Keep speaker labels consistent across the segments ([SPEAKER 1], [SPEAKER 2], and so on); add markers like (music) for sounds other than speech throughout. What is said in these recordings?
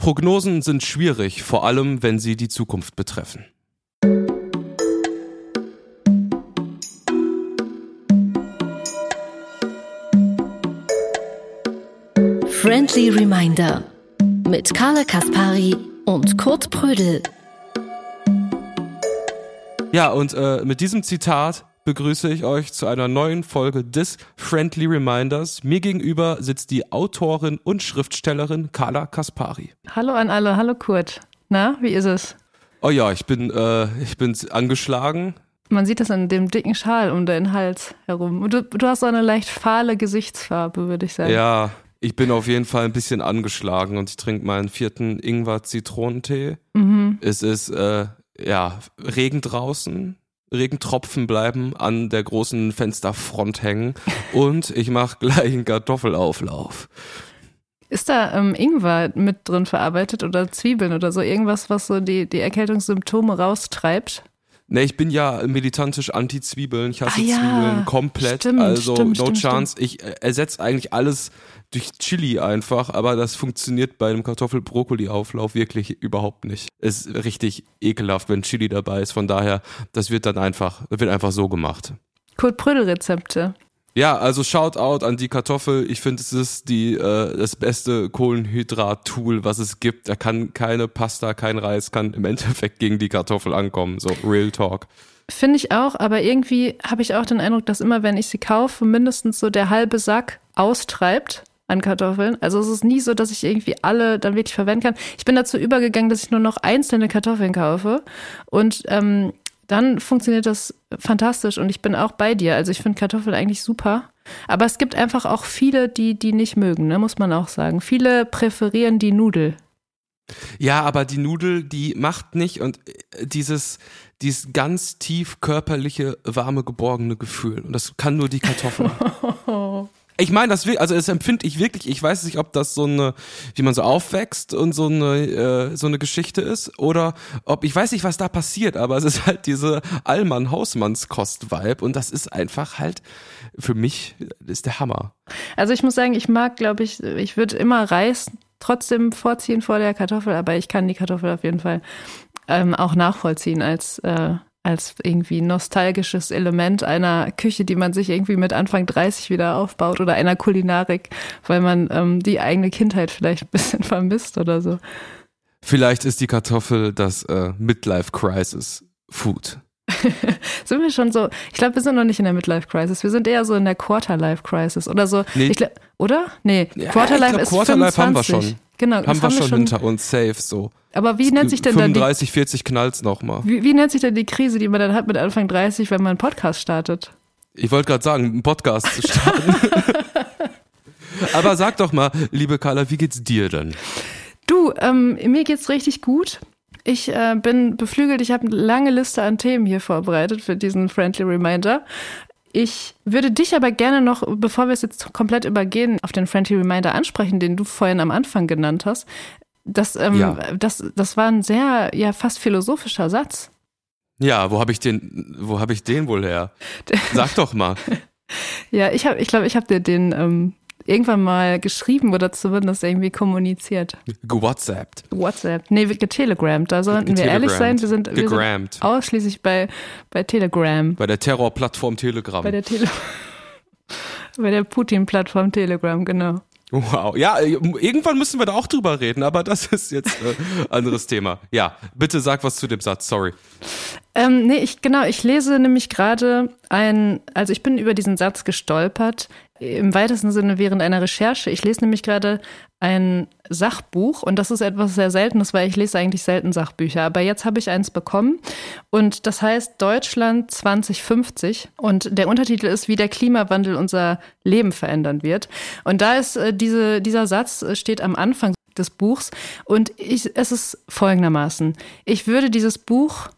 [SPEAKER 1] Prognosen sind schwierig, vor allem wenn sie die Zukunft betreffen.
[SPEAKER 2] Friendly Reminder mit Carla Kaspari und Kurt Prödel.
[SPEAKER 1] Ja, und äh, mit diesem Zitat begrüße ich euch zu einer neuen Folge des Friendly Reminders. Mir gegenüber sitzt die Autorin und Schriftstellerin Carla Kaspari.
[SPEAKER 3] Hallo an alle, hallo Kurt. Na, wie ist es?
[SPEAKER 1] Oh ja, ich bin, äh, ich bin angeschlagen.
[SPEAKER 3] Man sieht das an dem dicken Schal um deinen Hals herum. Du, du hast so eine leicht fahle Gesichtsfarbe, würde ich sagen.
[SPEAKER 1] Ja, ich bin auf jeden Fall ein bisschen angeschlagen und ich trinke meinen vierten Ingwer-Zitronentee. Mhm. Es ist, äh, ja, Regen draußen. Regentropfen bleiben an der großen Fensterfront hängen (laughs) und ich mache gleich einen Kartoffelauflauf.
[SPEAKER 3] Ist da ähm, Ingwer mit drin verarbeitet oder Zwiebeln oder so? Irgendwas, was so die, die Erkältungssymptome raustreibt?
[SPEAKER 1] Ne, ich bin ja militantisch anti-Zwiebeln. Ich hasse
[SPEAKER 3] Ah ja,
[SPEAKER 1] Zwiebeln komplett.
[SPEAKER 3] stimmt,
[SPEAKER 1] also
[SPEAKER 3] stimmt,
[SPEAKER 1] no
[SPEAKER 3] stimmt,
[SPEAKER 1] chance. Ich äh, ersetze eigentlich alles durch Chili einfach, aber das funktioniert bei einem Kartoffel-Brokkoli-Auflauf wirklich überhaupt nicht. Es ist richtig ekelhaft, wenn Chili dabei ist. Von daher, das wird dann einfach, wird einfach so gemacht.
[SPEAKER 3] Kurt Prödel-Rezepte.
[SPEAKER 1] Ja, also Shoutout an die Kartoffel. Ich finde, es ist die äh, das beste Kohlenhydrat-Tool, was es gibt. Da kann keine Pasta, kein Reis, kann im Endeffekt gegen die Kartoffel ankommen. So Real Talk.
[SPEAKER 3] Finde ich auch, aber irgendwie habe ich auch den Eindruck, dass immer, wenn ich sie kaufe, mindestens so der halbe Sack austreibt an Kartoffeln. Also es ist nie so, dass ich irgendwie alle dann wirklich verwenden kann. Ich bin dazu übergegangen, dass ich nur noch einzelne Kartoffeln kaufe und ähm, dann funktioniert das fantastisch und ich bin auch bei dir. Also ich finde Kartoffeln eigentlich super. Aber es gibt einfach auch viele, die die nicht mögen, ne? muss man auch sagen. Viele präferieren die Nudel.
[SPEAKER 1] Ja, aber die Nudel, die macht nicht und äh, dieses, dieses ganz tief körperliche, warme, geborgene Gefühl. Und das kann nur die Kartoffel. (laughs) Ich meine, das also das empfinde ich wirklich. Ich weiß nicht, ob das so eine, wie man so aufwächst und so eine äh, so eine Geschichte ist oder ob ich weiß nicht, was da passiert, aber es ist halt diese Allmann Hausmannskost Vibe und das ist einfach halt für mich ist der Hammer.
[SPEAKER 3] Also ich muss sagen, ich mag, glaube ich, ich würde immer Reis trotzdem vorziehen vor der Kartoffel, aber ich kann die Kartoffel auf jeden Fall ähm, auch nachvollziehen als äh, als irgendwie nostalgisches Element einer Küche, die man sich irgendwie mit Anfang 30 wieder aufbaut oder einer Kulinarik, weil man ähm, die eigene Kindheit vielleicht (laughs) ein bisschen vermisst oder so.
[SPEAKER 1] Vielleicht ist die Kartoffel das äh, Midlife Crisis Food. (laughs)
[SPEAKER 3] sind wir schon so, ich glaube, wir sind noch nicht in der Midlife Crisis, wir sind eher so in der Quarterlife Crisis oder so.
[SPEAKER 1] Nee.
[SPEAKER 3] Ich glaub, oder? Nee,
[SPEAKER 1] Ja,
[SPEAKER 3] Quarterlife
[SPEAKER 1] glaub,
[SPEAKER 3] ist
[SPEAKER 1] Quarterlife
[SPEAKER 3] 25.
[SPEAKER 1] haben wir schon.
[SPEAKER 3] Genau,
[SPEAKER 1] Haben
[SPEAKER 3] das
[SPEAKER 1] wir schon
[SPEAKER 3] schon
[SPEAKER 1] hinter uns, safe so.
[SPEAKER 3] Aber wie nennt sich denn dann die
[SPEAKER 1] 35, 40 knallt's nochmal.
[SPEAKER 3] Wie, wie nennt sich denn die Krise, die man dann hat mit Anfang 30, wenn man einen Podcast startet?
[SPEAKER 1] Ich wollte gerade sagen, einen Podcast zu starten. (laughs) Aber sag doch mal, liebe Carla, wie geht's dir denn?
[SPEAKER 3] Du, ähm, mir geht's richtig gut. Ich äh, bin beflügelt. Ich habe eine lange Liste an Themen hier vorbereitet für diesen Friendly Reminder. Ich würde dich aber gerne noch, bevor wir es jetzt komplett übergehen, auf den Friendly Reminder ansprechen, den du vorhin am Anfang genannt hast. Das, ähm,
[SPEAKER 1] Ja.
[SPEAKER 3] das, das war ein sehr, ja, fast philosophischer Satz.
[SPEAKER 1] Ja, wo habe ich den, wo habe ich den wohl her? (laughs) Sag doch mal.
[SPEAKER 3] Ja, ich habe, ich glaube, ich habe dir den ähm, irgendwann mal geschrieben oder zumindest irgendwie kommuniziert.
[SPEAKER 1] GeWhatsAppt.
[SPEAKER 3] WhatsApp. Nee, wir getelegrammt. Da sollten wir ehrlich sein. Wir sind, wir sind ausschließlich bei, bei Telegram.
[SPEAKER 1] Bei der Terrorplattform Telegram.
[SPEAKER 3] Bei der Tele (laughs) bei der Putin-Plattform Telegram, genau.
[SPEAKER 1] Wow. Ja, irgendwann müssen wir da auch drüber reden, aber das ist jetzt äh, (laughs) anderes Thema. Ja, bitte sag was zu dem Satz, sorry.
[SPEAKER 3] Ähm, nee, ich, genau, ich lese nämlich gerade ein, also ich bin über diesen Satz gestolpert, im weitesten Sinne während einer Recherche. Ich lese nämlich gerade ein Sachbuch und das ist etwas sehr Seltenes, weil ich lese eigentlich selten Sachbücher. Aber jetzt habe ich eins bekommen und das heißt Deutschland 2050 und der Untertitel ist, wie der Klimawandel unser Leben verändern wird. Und da ist äh, diese, dieser Satz äh, steht am Anfang des Buchs und ich, es ist folgendermaßen. Ich würde dieses Buch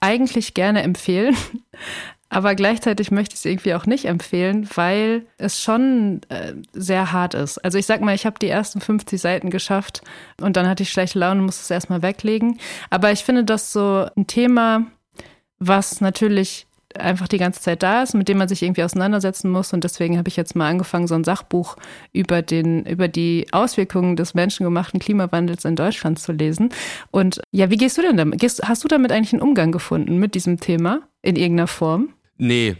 [SPEAKER 3] eigentlich gerne empfehlen, (laughs) aber gleichzeitig möchte ich es irgendwie auch nicht empfehlen, weil es schon äh, sehr hart ist. Also ich sag mal, ich habe die ersten 50 Seiten geschafft und dann hatte ich schlechte Laune und musste es erstmal weglegen. Aber ich finde das so ein Thema, was natürlich einfach die ganze Zeit da ist, mit dem man sich irgendwie auseinandersetzen muss. Und deswegen habe ich jetzt mal angefangen, so ein Sachbuch über den, über die Auswirkungen des menschengemachten Klimawandels in Deutschland zu lesen. Und ja, wie gehst du denn damit? Gehst, hast du damit eigentlich einen Umgang gefunden mit diesem Thema in irgendeiner Form?
[SPEAKER 1] Nee,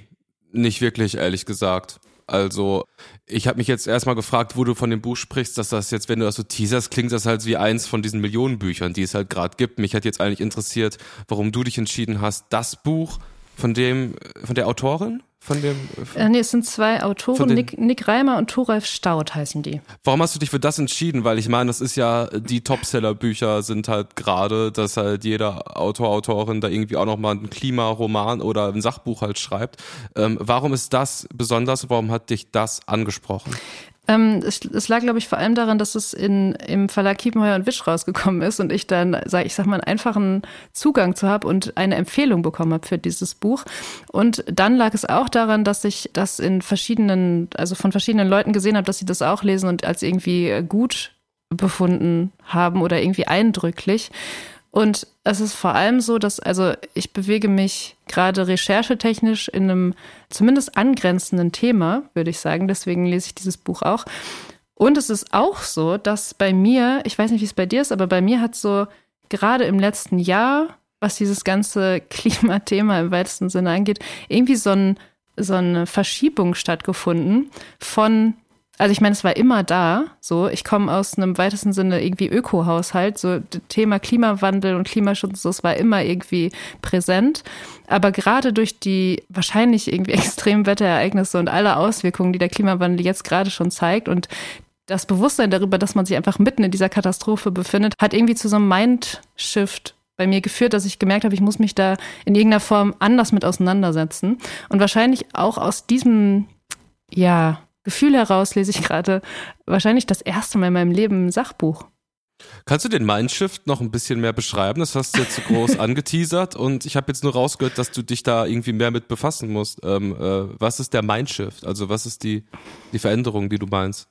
[SPEAKER 1] nicht wirklich, ehrlich gesagt. Also, ich habe mich jetzt erstmal gefragt, wo du von dem Buch sprichst, dass das jetzt, wenn du das so teaserst, klingt das halt wie eins von diesen Millionenbüchern, die es halt gerade gibt. Mich hat jetzt eigentlich interessiert, warum du dich entschieden hast, das Buch von dem, von der Autorin? Von dem. Von,
[SPEAKER 3] äh, nee, es sind zwei Autoren, Nick, Nick Reimer und Thoralf Staud heißen die.
[SPEAKER 1] Warum hast du dich für das entschieden? Weil ich meine, das ist ja, die Topseller-Bücher sind halt gerade, dass halt jeder Autor, Autorin da irgendwie auch nochmal einen Klimaroman oder ein Sachbuch halt schreibt. Ähm, warum ist das besonders? Warum hat dich das angesprochen?
[SPEAKER 3] Ähm, es, es, lag, glaube ich, vor allem daran, dass es in, im Verlag Kiepenheuer und Witsch rausgekommen ist und ich dann, sag, ich sag mal, einen einfachen Zugang zu habe und eine Empfehlung bekommen habe für dieses Buch. Und dann lag es auch daran, dass ich das in verschiedenen, also von verschiedenen Leuten gesehen habe, dass sie das auch lesen und als irgendwie gut befunden haben oder irgendwie eindrücklich. Und es ist vor allem so, dass, also ich bewege mich gerade recherchetechnisch in einem zumindest angrenzenden Thema, würde ich sagen. Deswegen lese ich dieses Buch auch. Und es ist auch so, dass bei mir, ich weiß nicht, wie es bei dir ist, aber bei mir hat so gerade im letzten Jahr, was dieses ganze (laughs) Klimathema im weitesten Sinne angeht, irgendwie so, ein, so eine Verschiebung stattgefunden von also ich meine, es war immer da. So, ich komme aus einem weitesten Sinne irgendwie Öko-Haushalt. So Thema Klimawandel und Klimaschutz, das war immer irgendwie präsent. Aber gerade durch die wahrscheinlich irgendwie (laughs) extremen Wetterereignisse und alle Auswirkungen, die der Klimawandel jetzt gerade schon zeigt und das Bewusstsein darüber, dass man sich einfach mitten in dieser Katastrophe befindet, hat irgendwie zu so einem Mindshift bei mir geführt, dass ich gemerkt habe, ich muss mich da in irgendeiner Form anders mit auseinandersetzen. Und wahrscheinlich auch aus diesem, ja, Gefühl heraus lese ich gerade wahrscheinlich das erste Mal in meinem Leben ein Sachbuch.
[SPEAKER 1] Kannst du den Mindshift noch ein bisschen mehr beschreiben? Das hast du jetzt so groß (laughs) angeteasert und ich habe jetzt nur rausgehört, dass du dich da irgendwie mehr mit befassen musst. Ähm, äh, was ist der Mindshift? Also was ist die, die Veränderung, die du meinst?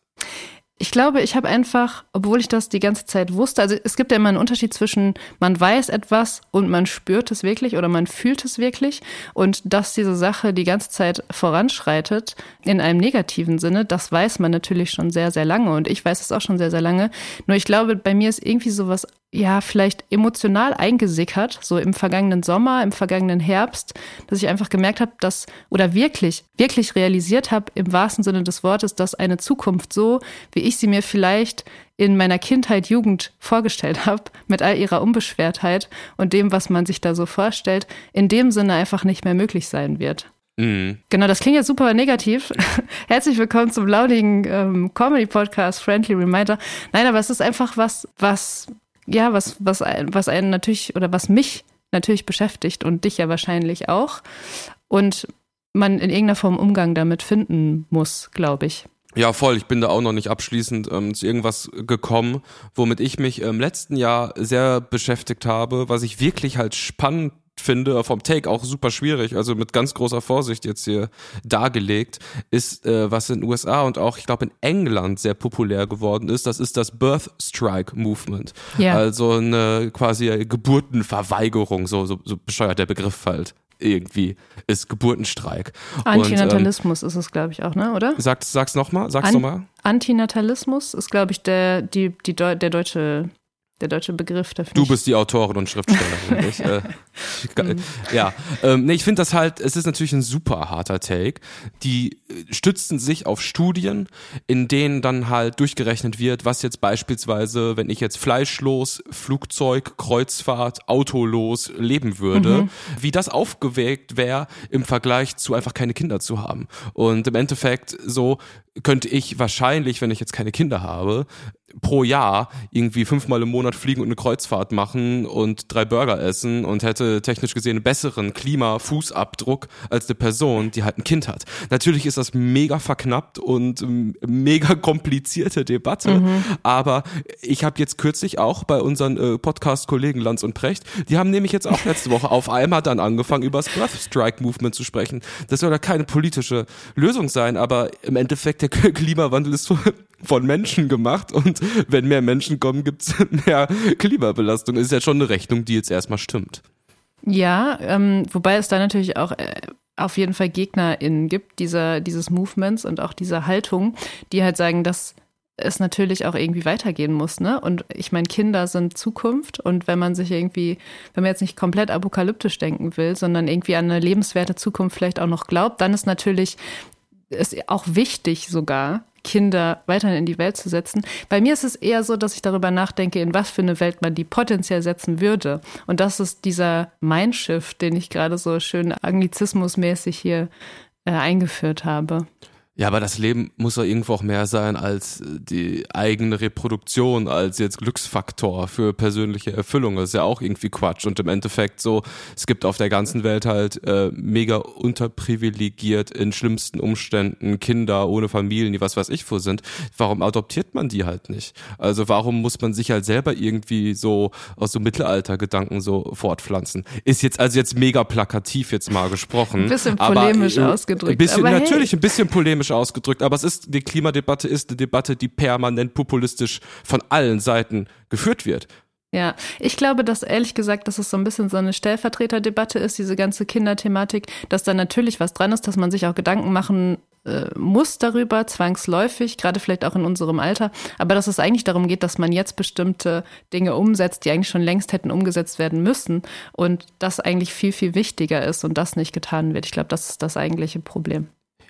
[SPEAKER 3] Ich glaube, ich habe einfach, obwohl ich das die ganze Zeit wusste, also es gibt ja immer einen Unterschied zwischen man weiß etwas und man spürt es wirklich oder man fühlt es wirklich und dass diese Sache die ganze Zeit voranschreitet in einem negativen Sinne, das weiß man natürlich schon sehr, sehr lange und ich weiß es auch schon sehr, sehr lange. Nur ich glaube, bei mir ist irgendwie sowas ja, vielleicht emotional eingesickert, so im vergangenen Sommer, im vergangenen Herbst, dass ich einfach gemerkt habe, dass, oder wirklich, wirklich realisiert habe, im wahrsten Sinne des Wortes, dass eine Zukunft so, wie ich sie mir vielleicht in meiner Kindheit, Jugend vorgestellt habe, mit all ihrer Unbeschwertheit und dem, was man sich da so vorstellt, in dem Sinne einfach nicht mehr möglich sein wird. Mhm. Genau, das klingt jetzt super negativ. (laughs) Herzlich willkommen zum launigen ähm, Comedy-Podcast Friendly Reminder. Nein, aber es ist einfach was, was ja, was, was, was einen natürlich oder was mich natürlich beschäftigt und dich ja wahrscheinlich auch. Und man in irgendeiner Form Umgang damit finden muss, glaube ich.
[SPEAKER 1] Ja, voll. Ich bin da auch noch nicht abschließend ähm, zu irgendwas gekommen, womit ich mich im letzten Jahr sehr beschäftigt habe, was ich wirklich halt spannend finde, vom Take auch super schwierig, also mit ganz großer Vorsicht jetzt hier dargelegt, ist, äh, was in den USA und auch, ich glaube, in England sehr populär geworden ist, das ist das Birth Strike Movement. Ja. Also eine quasi Geburtenverweigerung, so, so, so bescheuert der Begriff halt irgendwie ist Geburtenstreik.
[SPEAKER 3] Antinatalismus und, ähm, ist es, glaube ich, auch, ne? Oder?
[SPEAKER 1] Sag's, sag's nochmal, sag's An nochmal.
[SPEAKER 3] Antinatalismus ist, glaube ich, der, die, die, der deutsche der deutsche Begriff dafür.
[SPEAKER 1] Du bist die Autorin und Schriftstellerin. (laughs) ich, äh, (laughs) ja, ähm, nee, ich finde das halt, es ist natürlich ein super harter Take. Die stützen sich auf Studien, in denen dann halt durchgerechnet wird, was jetzt beispielsweise, wenn ich jetzt fleischlos, Flugzeug, Kreuzfahrt, autolos leben würde, mhm. wie das aufgewägt wäre im Vergleich zu einfach keine Kinder zu haben. Und im Endeffekt so könnte ich wahrscheinlich, wenn ich jetzt keine Kinder habe, pro Jahr irgendwie fünfmal im Monat fliegen und eine Kreuzfahrt machen und drei Burger essen und hätte technisch gesehen einen besseren Klimafußabdruck als eine Person, die halt ein Kind hat. Natürlich ist das mega verknappt und mega komplizierte Debatte, mhm. aber ich habe jetzt kürzlich auch bei unseren äh, Podcast-Kollegen Lanz und Precht, die haben nämlich jetzt auch letzte Woche auf einmal dann angefangen, über das Breath Strike Movement zu sprechen. Das soll ja keine politische Lösung sein, aber im Endeffekt der (laughs) Klimawandel ist von Menschen gemacht und wenn mehr Menschen kommen, gibt's (laughs) mehr Klimabelastung. Das ist ja schon eine Rechnung, die jetzt erstmal stimmt.
[SPEAKER 3] Ja, ähm, wobei es da natürlich auch äh, auf jeden Fall GegnerInnen gibt, dieser, dieses Movements und auch dieser Haltung, die halt sagen, dass es natürlich auch irgendwie weitergehen muss, ne? Und ich meine, Kinder sind Zukunft und wenn man sich irgendwie, wenn man jetzt nicht komplett apokalyptisch denken will, sondern irgendwie an eine lebenswerte Zukunft vielleicht auch noch glaubt, dann ist natürlich ist auch wichtig sogar, Kinder weiterhin in die Welt zu setzen. Bei mir ist es eher so, dass ich darüber nachdenke, in was für eine Welt man die potenziell setzen würde. Und das ist dieser Mindshift, den ich gerade so schön anglizismusmäßig hier äh, eingeführt habe.
[SPEAKER 1] Ja, aber das Leben muss doch irgendwo auch mehr sein als äh, die eigene Reproduktion, als jetzt Glücksfaktor für persönliche Erfüllung. Das ist ja auch irgendwie Quatsch. Und im Endeffekt so, es gibt auf der ganzen Welt halt äh, mega unterprivilegiert in schlimmsten Umständen Kinder ohne Familien, die was weiß ich wo sind. Warum adoptiert man die halt nicht? Also warum muss man sich halt selber irgendwie so aus so Mittelaltergedanken so fortpflanzen? Ist jetzt also jetzt mega plakativ jetzt mal gesprochen.
[SPEAKER 3] Ein bisschen polemisch
[SPEAKER 1] aber,
[SPEAKER 3] ausgedrückt.
[SPEAKER 1] Ein bisschen, natürlich
[SPEAKER 3] hey.
[SPEAKER 1] ein bisschen polemisch politisch ausgedrückt, aber es ist, die Klimadebatte ist eine Debatte, die permanent populistisch von allen Seiten geführt wird.
[SPEAKER 3] Ja, ich glaube, dass ehrlich gesagt, dass es so ein bisschen so eine Stellvertreterdebatte ist, diese ganze Kinderthematik, dass da natürlich was dran ist, dass man sich auch Gedanken machen äh, muss darüber, zwangsläufig, gerade vielleicht auch in unserem Alter, aber dass es eigentlich darum geht, dass man jetzt bestimmte Dinge umsetzt, die eigentlich schon längst hätten umgesetzt werden müssen und das eigentlich viel, viel wichtiger ist und das nicht getan wird. Ich glaube, das ist das eigentliche Problem.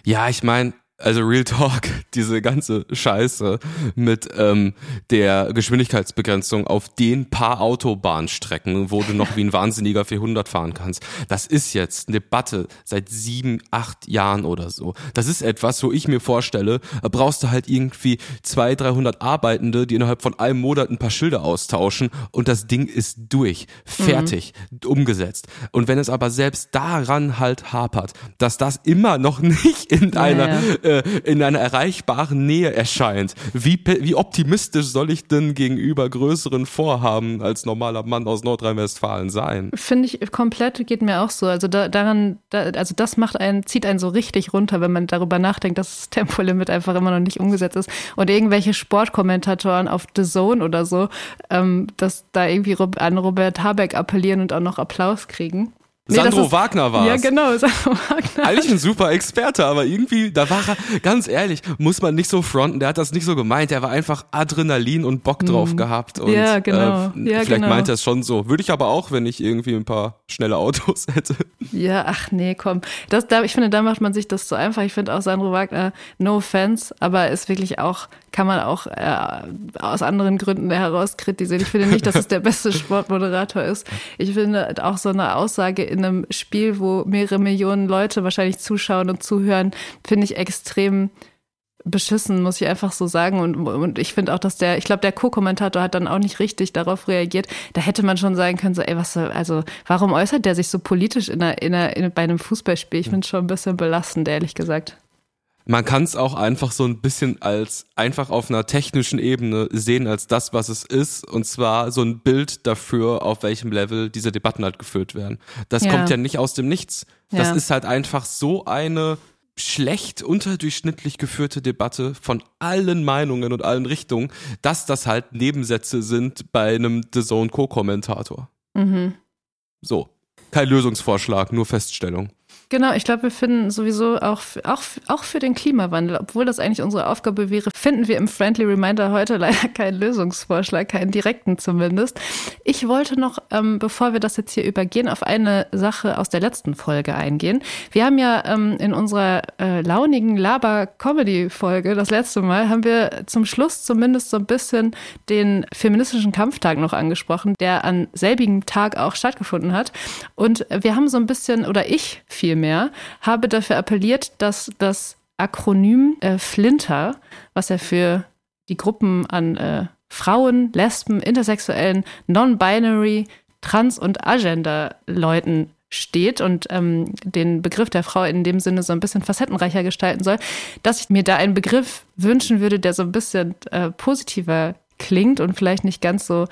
[SPEAKER 1] Ja, ich meine, also Real Talk, (laughs) diese ganze Scheiße mit ähm, der Geschwindigkeitsbegrenzung auf den paar Autobahnstrecken, wo du noch wie ein Wahnsinniger 400 fahren kannst, das ist jetzt eine Debatte seit sieben, acht Jahren oder so. Das ist etwas, wo ich mir vorstelle, da brauchst du halt irgendwie zwei, 300 Arbeitende, die innerhalb von einem Monat ein paar Schilder austauschen und das Ding ist durch, fertig, mhm. umgesetzt. Und wenn es aber selbst daran halt hapert, dass das immer noch (laughs) nicht in einer ja, ja äh, in einer erreichbaren Nähe erscheint. Wie, wie optimistisch soll ich denn gegenüber größeren Vorhaben als normaler Mann aus Nordrhein-Westfalen sein?
[SPEAKER 3] Finde ich komplett, geht mir auch so. Also da, daran, da, also das macht einen, zieht einen so richtig runter, wenn man darüber nachdenkt, dass das Tempolimit einfach immer noch nicht umgesetzt ist. Und irgendwelche Sportkommentatoren auf The Zone oder so, ähm, dass da irgendwie an Robert Habeck appellieren und auch noch Applaus kriegen.
[SPEAKER 1] Nee, Sandro ist, Wagner war
[SPEAKER 3] Ja, genau, (laughs) Sandro Wagner.
[SPEAKER 1] Eigentlich ein super Experte, aber irgendwie, da war er, ganz ehrlich, muss man nicht so fronten, der hat das nicht so gemeint, der war einfach Adrenalin und Bock drauf mhm. gehabt. Und,
[SPEAKER 3] ja, genau.
[SPEAKER 1] Äh,
[SPEAKER 3] ja,
[SPEAKER 1] vielleicht
[SPEAKER 3] genau.
[SPEAKER 1] meint er es schon so. Würde ich aber auch, wenn ich irgendwie ein paar schnelle Autos (laughs) hätte.
[SPEAKER 3] Ja, ach nee, komm. Das, da, ich finde, da macht man sich das so einfach. Ich finde auch Sandro Wagner, no offense, aber ist wirklich auch, kann man auch äh, aus anderen Gründen heraus kritisieren. Ich finde nicht, dass es der beste Sportmoderator ist. Ich finde auch so eine Aussage in einem Spiel, wo mehrere Millionen Leute wahrscheinlich zuschauen und zuhören, finde ich extrem beschissen, muss ich einfach so sagen. Und, und ich finde auch, dass der, ich glaube, der Co-Kommentator hat dann auch nicht richtig darauf reagiert. Da hätte man schon sagen können, so, ey, was, also, warum äußert der sich so politisch in einer, in einer, in, bei einem Fußballspiel? Ich finde es schon ein bisschen belastend, ehrlich gesagt
[SPEAKER 1] man kann es auch einfach so ein bisschen als einfach auf einer technischen Ebene sehen als das, was es ist, und zwar so ein Bild dafür, auf welchem Level diese Debatten halt geführt werden. Das ja. kommt ja nicht aus dem Nichts. Das ja. ist halt einfach so eine schlecht unterdurchschnittlich geführte Debatte von allen Meinungen und allen Richtungen, dass das halt Nebensätze sind bei einem The Zone Co-Kommentator. Mhm. So. Kein Lösungsvorschlag, nur Feststellung.
[SPEAKER 3] Genau, ich glaube, wir finden sowieso auch, auch, auch für den Klimawandel, obwohl das eigentlich unsere Aufgabe wäre, finden wir im Friendly Reminder heute leider (laughs) keinen Lösungsvorschlag, keinen direkten zumindest. Ich wollte noch, ähm, bevor wir das jetzt hier übergehen, auf eine Sache aus der letzten Folge eingehen. Wir haben ja ähm, in unserer äh, launigen Laber-Comedy-Folge, das letzte Mal, haben wir zum Schluss zumindest so ein bisschen den feministischen Kampftag noch angesprochen, der an selbigen Tag auch stattgefunden hat. Und wir haben so ein bisschen, oder ich viel vielmehr, habe dafür appelliert, dass das Akronym äh, Flinter, was ja für die Gruppen an äh, Frauen, Lesben, Intersexuellen, Non-Binary, Trans- und Agender-Leuten steht und ähm, den Begriff der Frau in dem Sinne so ein bisschen facettenreicher gestalten soll, dass ich mir da einen Begriff wünschen würde, der so ein bisschen äh, positiver klingt und vielleicht nicht ganz so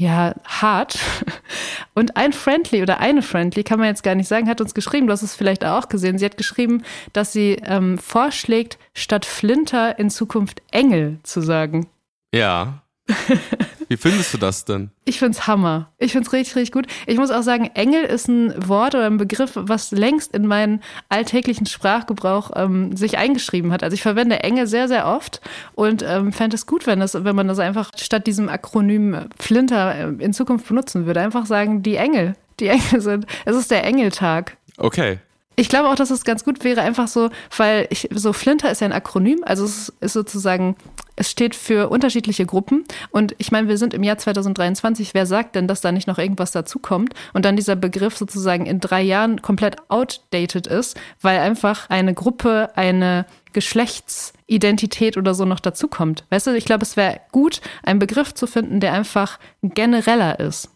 [SPEAKER 3] ja, hart. (laughs) Und ein Friendly oder eine Friendly, kann man jetzt gar nicht sagen, hat uns geschrieben, du hast es vielleicht auch gesehen. Sie hat geschrieben, dass sie ähm, vorschlägt, statt Flinter in Zukunft Engel zu sagen.
[SPEAKER 1] Ja. (laughs) Wie findest du das denn?
[SPEAKER 3] Ich find's Hammer. Ich find's richtig, richtig gut. Ich muss auch sagen, Engel ist ein Wort oder ein Begriff, was längst in meinen alltäglichen Sprachgebrauch ähm, sich eingeschrieben hat. Also ich verwende Engel sehr, sehr oft und ähm, fände es gut, wenn, das, wenn man das einfach statt diesem Akronym Flinter äh, in Zukunft benutzen würde. Einfach sagen, die Engel. Die Engel sind. Es ist der Engeltag.
[SPEAKER 1] Okay.
[SPEAKER 3] Ich glaube auch, dass es ganz gut wäre, einfach so, weil ich, so Flinter ist ja ein Akronym, also es ist sozusagen, es steht für unterschiedliche Gruppen. Und ich meine, wir sind im Jahr 2023. Wer sagt denn, dass da nicht noch irgendwas dazukommt und dann dieser Begriff sozusagen in drei Jahren komplett outdated ist, weil einfach eine Gruppe, eine Geschlechtsidentität oder so noch dazukommt. Weißt du, ich glaube, es wäre gut, einen Begriff zu finden, der einfach genereller ist.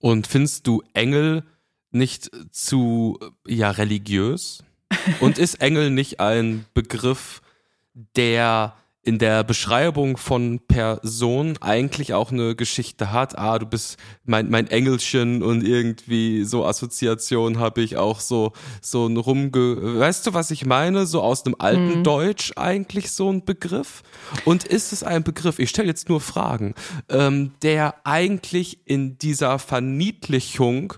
[SPEAKER 1] Und findest du Engel nicht zu ja religiös? Und ist Engel nicht ein Begriff, der in der Beschreibung von Person eigentlich auch eine Geschichte hat. Ah, du bist mein, mein Engelchen und irgendwie so Assoziation habe ich auch so, so ein rumge, weißt du, was ich meine? So aus dem alten mhm. Deutsch eigentlich so ein Begriff. Und ist es ein Begriff, ich stelle jetzt nur Fragen, ähm, der eigentlich in dieser Verniedlichung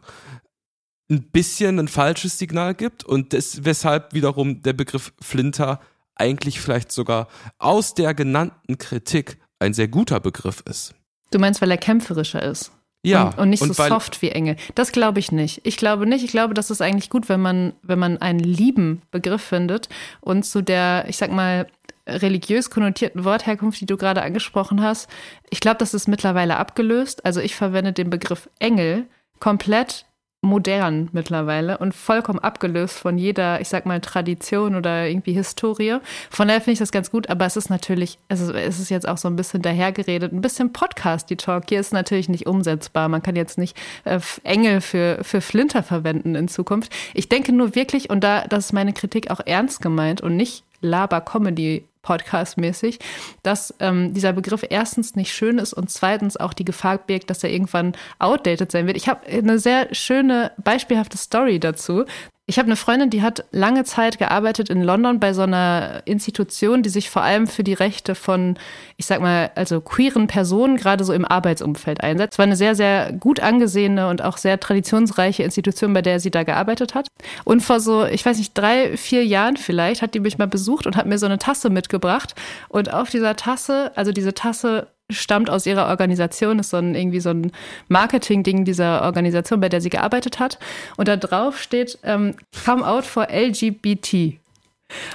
[SPEAKER 1] ein bisschen ein falsches Signal gibt und das, weshalb wiederum der Begriff Flinter eigentlich vielleicht sogar aus der genannten Kritik ein sehr guter Begriff ist.
[SPEAKER 3] Du meinst, weil er kämpferischer ist?
[SPEAKER 1] Ja.
[SPEAKER 3] Und, und nicht
[SPEAKER 1] und
[SPEAKER 3] so soft wie Engel. Das glaube ich nicht. Ich glaube nicht. Ich glaube, das ist eigentlich gut, wenn man, wenn man einen lieben Begriff findet und zu der, ich sag mal, religiös konnotierten Wortherkunft, die du gerade angesprochen hast. Ich glaube, das ist mittlerweile abgelöst. Also ich verwende den Begriff Engel komplett modern mittlerweile und vollkommen abgelöst von jeder, ich sag mal, Tradition oder irgendwie Historie. Von daher finde ich das ganz gut, aber es ist natürlich, es ist, es ist jetzt auch so ein bisschen dahergeredet, ein bisschen Podcast, die Talk hier ist natürlich nicht umsetzbar. Man kann jetzt nicht äh, Engel für, für Flinter verwenden in Zukunft. Ich denke nur wirklich, und da, das ist meine Kritik auch ernst gemeint und nicht Laber-Comedy Podcast-mäßig, dass ähm, dieser Begriff erstens nicht schön ist und zweitens auch die Gefahr birgt, dass er irgendwann outdated sein wird. Ich habe eine sehr schöne, beispielhafte Story dazu. Ich habe eine Freundin, die hat lange Zeit gearbeitet in London bei so einer Institution, die sich vor allem für die Rechte von, ich sag mal, also queeren Personen gerade so im Arbeitsumfeld einsetzt. Es war eine sehr, sehr gut angesehene und auch sehr traditionsreiche Institution, bei der sie da gearbeitet hat. Und vor so, ich weiß nicht, drei, vier Jahren vielleicht, hat die mich mal besucht und hat mir so eine Tasse mitgebracht. Und auf dieser Tasse, also diese Tasse stammt aus ihrer Organisation, ist so ein, irgendwie so ein Marketing-Ding dieser Organisation, bei der sie gearbeitet hat. Und da drauf steht, ähm, come out for LGBT.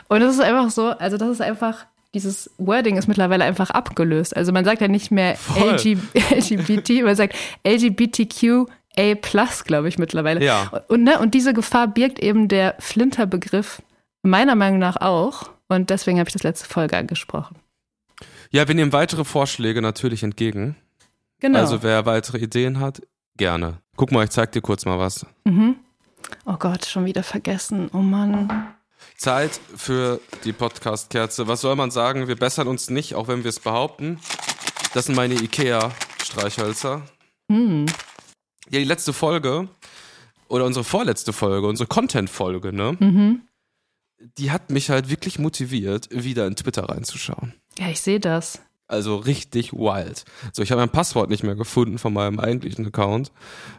[SPEAKER 3] Und das ist einfach so, also das ist einfach, dieses Wording ist mittlerweile einfach abgelöst. Also man sagt ja nicht mehr LG, LGBT, man sagt LGBTQ A plus, glaube ich, mittlerweile.
[SPEAKER 1] Ja.
[SPEAKER 3] Und, ne, und diese Gefahr birgt eben der Flinter-Begriff meiner Meinung nach auch. Und deswegen habe ich das letzte Folge angesprochen.
[SPEAKER 1] Ja, wir nehmen weitere Vorschläge natürlich entgegen.
[SPEAKER 3] Genau.
[SPEAKER 1] Also wer weitere Ideen hat, gerne. Guck mal, ich zeig dir kurz mal was.
[SPEAKER 3] Mhm. Oh Gott, schon wieder vergessen. Oh Mann.
[SPEAKER 1] Zeit für die Podcast-Kerze. Was soll man sagen? Wir bessern uns nicht, auch wenn wir es behaupten. Das sind meine IKEA-Streichhölzer.
[SPEAKER 3] Hm.
[SPEAKER 1] Ja, die letzte Folge oder unsere vorletzte Folge, unsere Content-Folge, ne?
[SPEAKER 3] Mhm.
[SPEAKER 1] Die hat mich halt wirklich motiviert, wieder in Twitter reinzuschauen.
[SPEAKER 3] Ja, ich sehe das.
[SPEAKER 1] Also richtig wild. So, ich habe mein Passwort nicht mehr gefunden von meinem eigentlichen Account.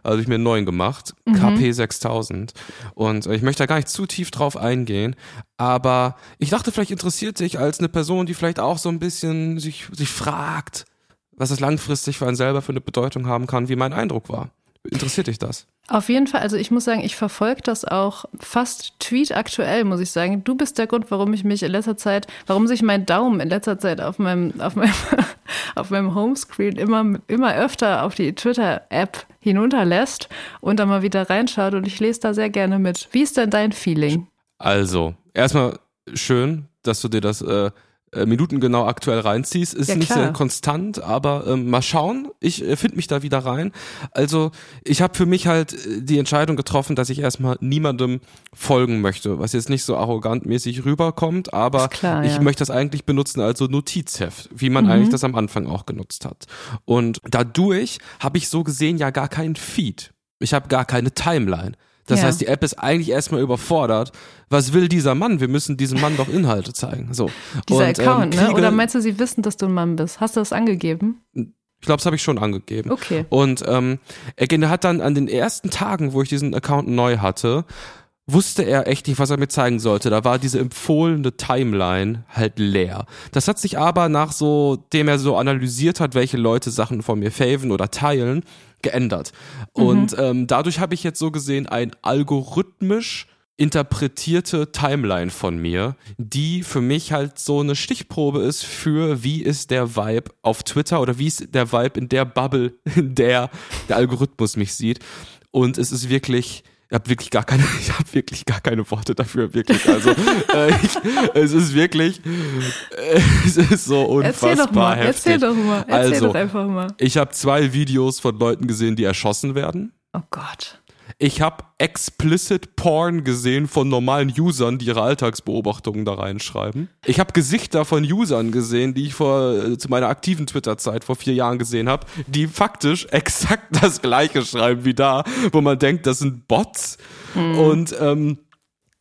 [SPEAKER 1] Also ich mir einen neuen gemacht.
[SPEAKER 3] Mhm.
[SPEAKER 1] KP6000. Und ich möchte da gar nicht zu tief drauf eingehen. Aber ich dachte, vielleicht interessiert dich als eine Person, die vielleicht auch so ein bisschen sich, sich fragt, was es langfristig für einen selber für eine Bedeutung haben kann, wie mein Eindruck war. Interessiert dich das?
[SPEAKER 3] Auf jeden Fall, also ich muss sagen, ich verfolge das auch fast tweetaktuell, muss ich sagen. Du bist der Grund, warum ich mich in letzter Zeit, warum sich mein Daumen in letzter Zeit auf meinem, auf meinem, (laughs) auf meinem Homescreen immer, immer öfter auf die Twitter-App hinunterlässt und da mal wieder reinschaut und ich lese da sehr gerne mit. Wie ist denn dein Feeling?
[SPEAKER 1] Also, erstmal schön, dass du dir das äh, äh, Minuten genau aktuell reinziehst. Ist
[SPEAKER 3] Ja,
[SPEAKER 1] nicht sehr konstant, aber ähm, mal schauen. Ich äh, finde mich da wieder rein. Also ich habe für mich halt äh, die Entscheidung getroffen, dass ich erstmal niemandem folgen möchte, was jetzt nicht so arrogantmäßig rüberkommt, aber
[SPEAKER 3] klar,
[SPEAKER 1] ich
[SPEAKER 3] ja.
[SPEAKER 1] möchte das eigentlich benutzen als so Notizheft, wie man
[SPEAKER 3] Mhm.
[SPEAKER 1] eigentlich das am Anfang auch genutzt hat. Und dadurch habe ich so gesehen ja gar keinen Feed. Ich habe gar keine Timeline. Das
[SPEAKER 3] Ja.
[SPEAKER 1] heißt, die App ist eigentlich erstmal überfordert. Was will dieser Mann? Wir müssen diesem Mann doch Inhalte zeigen. So.
[SPEAKER 3] Dieser
[SPEAKER 1] Und, ähm,
[SPEAKER 3] Account, ne?
[SPEAKER 1] kriege-
[SPEAKER 3] Oder meinst du, sie wissen, dass du ein Mann bist? Hast du das angegeben?
[SPEAKER 1] Ich Ich glaube, das habe ich schon angegeben.
[SPEAKER 3] Okay.
[SPEAKER 1] Und ähm, er hat dann an den ersten Tagen, wo ich diesen Account neu hatte, wusste er echt nicht, was er mir zeigen sollte. Da war diese empfohlene Timeline halt leer. Das hat sich aber nach so, dem er so analysiert hat, welche Leute Sachen von mir faven oder teilen, geändert. Mhm. Und ähm, dadurch habe ich jetzt so gesehen ein algorithmisch interpretierte Timeline von mir, die für mich halt so eine Stichprobe ist für wie ist der Vibe auf Twitter oder wie ist der Vibe in der Bubble, (laughs) in der der Algorithmus mich sieht. Und es ist wirklich, ich habe wirklich gar keine, (laughs) ich habe wirklich gar keine Worte dafür, wirklich. Also äh, (laughs) ich, es ist wirklich, äh, es ist so unfassbar
[SPEAKER 3] erzähl doch mal,
[SPEAKER 1] heftig.
[SPEAKER 3] Erzähl doch mal, erzähl
[SPEAKER 1] also,
[SPEAKER 3] doch einfach mal.
[SPEAKER 1] Ich habe zwei Videos von Leuten gesehen, die erschossen werden.
[SPEAKER 3] Oh Gott.
[SPEAKER 1] Ich habe explicit Porn gesehen von normalen Usern, die ihre Alltagsbeobachtungen da reinschreiben. Ich habe Gesichter von Usern gesehen, die ich vor äh, zu meiner aktiven Twitter-Zeit vor vier Jahren gesehen habe, die faktisch (laughs) exakt das gleiche schreiben wie da, wo man denkt, das sind Bots. Mhm. Und ähm,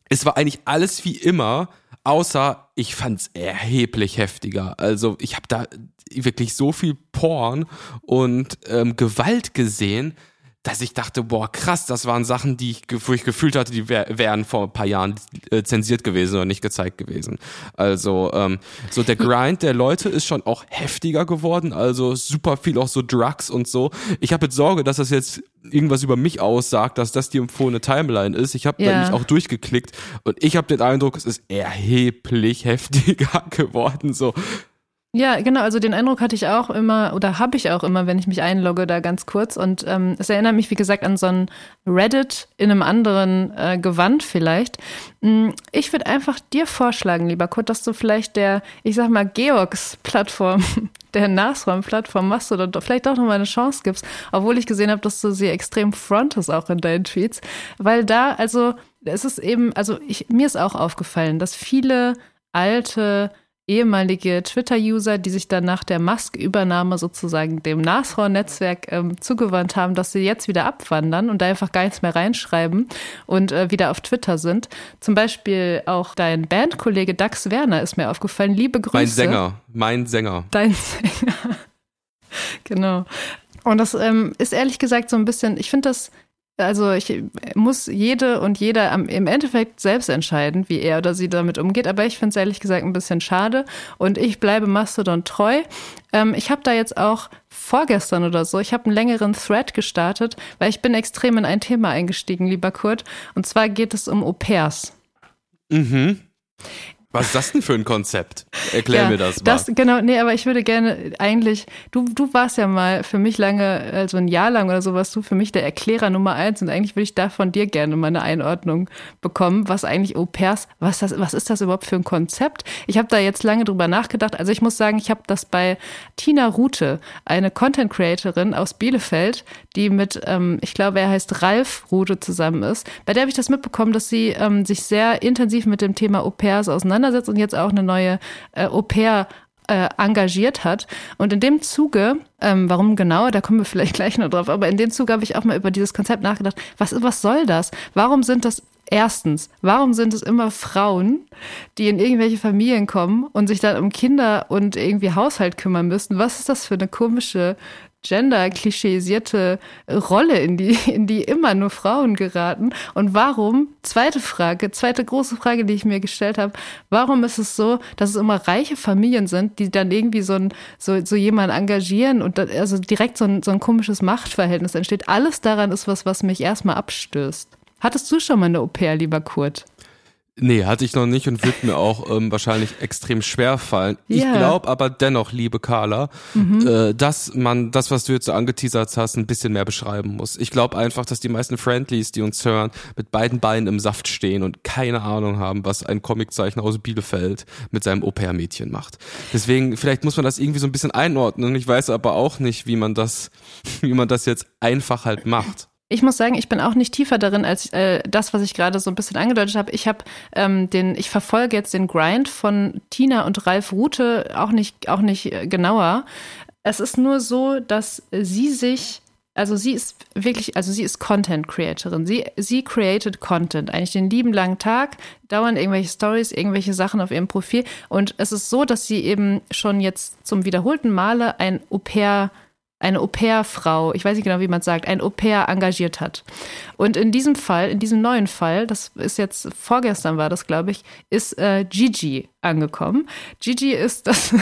[SPEAKER 1] es war eigentlich alles wie immer, außer ich fand's erheblich heftiger. Also ich habe da wirklich so viel Porn und ähm, Gewalt gesehen dass ich dachte, boah, krass, das waren Sachen, die ich, wo ich gefühlt hatte, die wär, wären vor ein paar Jahren äh, zensiert gewesen oder nicht gezeigt gewesen. Also ähm, so der Grind der Leute ist schon auch heftiger geworden, also super viel auch so Drugs und so. Ich habe jetzt Sorge, dass das jetzt irgendwas über mich aussagt, dass das die empfohlene Timeline ist. Ich habe ja. nämlich auch durchgeklickt und ich habe den Eindruck, es ist erheblich (laughs) heftiger geworden. So
[SPEAKER 3] ja, genau. Also den Eindruck hatte ich auch immer oder habe ich auch immer, wenn ich mich einlogge, da ganz kurz. Und ähm, es erinnert mich, wie gesagt, an so ein Reddit in einem anderen äh, Gewand vielleicht. Hm, ich würde einfach dir vorschlagen, lieber Kurt, dass du vielleicht der, ich sag mal, Georgs-Plattform, (laughs) der Nasram-Plattform machst oder vielleicht auch noch mal eine Chance gibst, obwohl ich gesehen habe, dass du sie extrem frontest auch in deinen Tweets. Weil da, also, es ist eben, also ich, mir ist auch aufgefallen, dass viele alte ehemalige Twitter-User, die sich dann nach der Musk-Übernahme sozusagen dem Nashorn-Netzwerk ähm, zugewandt haben, dass sie jetzt wieder abwandern und da einfach gar nichts mehr reinschreiben und äh, wieder auf Twitter sind. Zum Beispiel auch dein Bandkollege Dax Werner ist mir aufgefallen. Liebe Grüße.
[SPEAKER 1] Mein Sänger, mein Sänger.
[SPEAKER 3] Dein (laughs) Sänger. genau. Und das ähm, ist ehrlich gesagt so ein bisschen, ich finde das also ich muss jede und jeder im Endeffekt selbst entscheiden, wie er oder sie damit umgeht. Aber ich finde es ehrlich gesagt ein bisschen schade. Und ich bleibe Mastodon treu. Ähm, ich habe da jetzt auch vorgestern oder so, ich habe einen längeren Thread gestartet, weil ich bin extrem in ein Thema eingestiegen, lieber Kurt. Und zwar geht es um Au pairs.
[SPEAKER 1] Mhm. Was ist das denn für ein Konzept? Erklär ja, mir das mal. Das,
[SPEAKER 3] genau, nee, aber ich würde gerne eigentlich, du, du warst ja mal für mich lange, also ein Jahr lang oder so, warst du für mich der Erklärer Nummer eins und eigentlich würde ich da von dir gerne mal eine Einordnung bekommen, was eigentlich Au pairs, was, das, was ist das überhaupt für ein Konzept? Ich habe da jetzt lange drüber nachgedacht. Also ich muss sagen, ich habe das bei Tina Rute, eine Content Creatorin aus Bielefeld, die mit, ähm, ich glaube, er heißt Ralf Rute zusammen ist. Bei der habe ich das mitbekommen, dass sie ähm, sich sehr intensiv mit dem Thema Au pairs auseinandersetzt und jetzt auch eine neue äh, Au pair äh, engagiert hat. Und in dem Zuge, ähm, warum genau, da kommen wir vielleicht (laughs) gleich noch drauf, aber in dem Zuge habe ich auch mal über dieses Konzept nachgedacht. Was, was soll das? Warum sind das Erstens, warum sind es immer Frauen, die in irgendwelche Familien kommen und sich dann um Kinder und irgendwie Haushalt kümmern müssen? Was ist das für eine komische gender-klischeisierte Rolle, in die, (laughs) in die immer nur Frauen geraten. Und warum, zweite Frage, zweite große Frage, die ich mir gestellt habe, warum ist es so, dass es immer reiche Familien sind, die dann irgendwie so, ein, so, so jemanden engagieren und dann, also direkt so ein, so ein komisches Machtverhältnis entsteht? Alles daran ist was, was mich erstmal abstößt. Hattest du schon mal eine Au pair, lieber Kurt?
[SPEAKER 1] Nee, hatte ich noch nicht und wird mir auch ähm, wahrscheinlich extrem schwer fallen. Yeah. Ich glaube aber dennoch, liebe Carla, mhm. äh, dass man das, was du jetzt so angeteasert hast, ein bisschen mehr beschreiben muss. Ich glaube einfach, dass die meisten Friendlies, die uns hören, mit beiden Beinen im Saft stehen und keine Ahnung haben, was ein Comiczeichner aus Bielefeld mit seinem Au-pair-Mädchen macht. Deswegen, vielleicht muss man das irgendwie so ein bisschen einordnen. Ich weiß aber auch nicht, wie man das, (laughs) wie man das jetzt einfach halt macht.
[SPEAKER 3] Ich muss sagen, ich bin auch nicht tiefer darin als äh, das, was ich gerade so ein bisschen angedeutet habe. Ich habe ähm, den, ich verfolge jetzt den Grind von Tina und Ralf Rute auch nicht, auch nicht äh, genauer. Es ist nur so, dass sie sich also sie ist wirklich, also sie ist Content Creatorin. Sie, sie created Content, eigentlich den lieben langen Tag, dauern irgendwelche Stories, irgendwelche Sachen auf ihrem Profil. Und es ist so, dass sie eben schon jetzt zum wiederholten Male ein Au pair eine Au-pair-Frau, ich weiß nicht genau, wie man es sagt, ein Au-pair engagiert hat. Und in diesem Fall, in diesem neuen Fall, das ist jetzt vorgestern war das, glaube ich, ist äh, Gigi angekommen. Gigi ist das.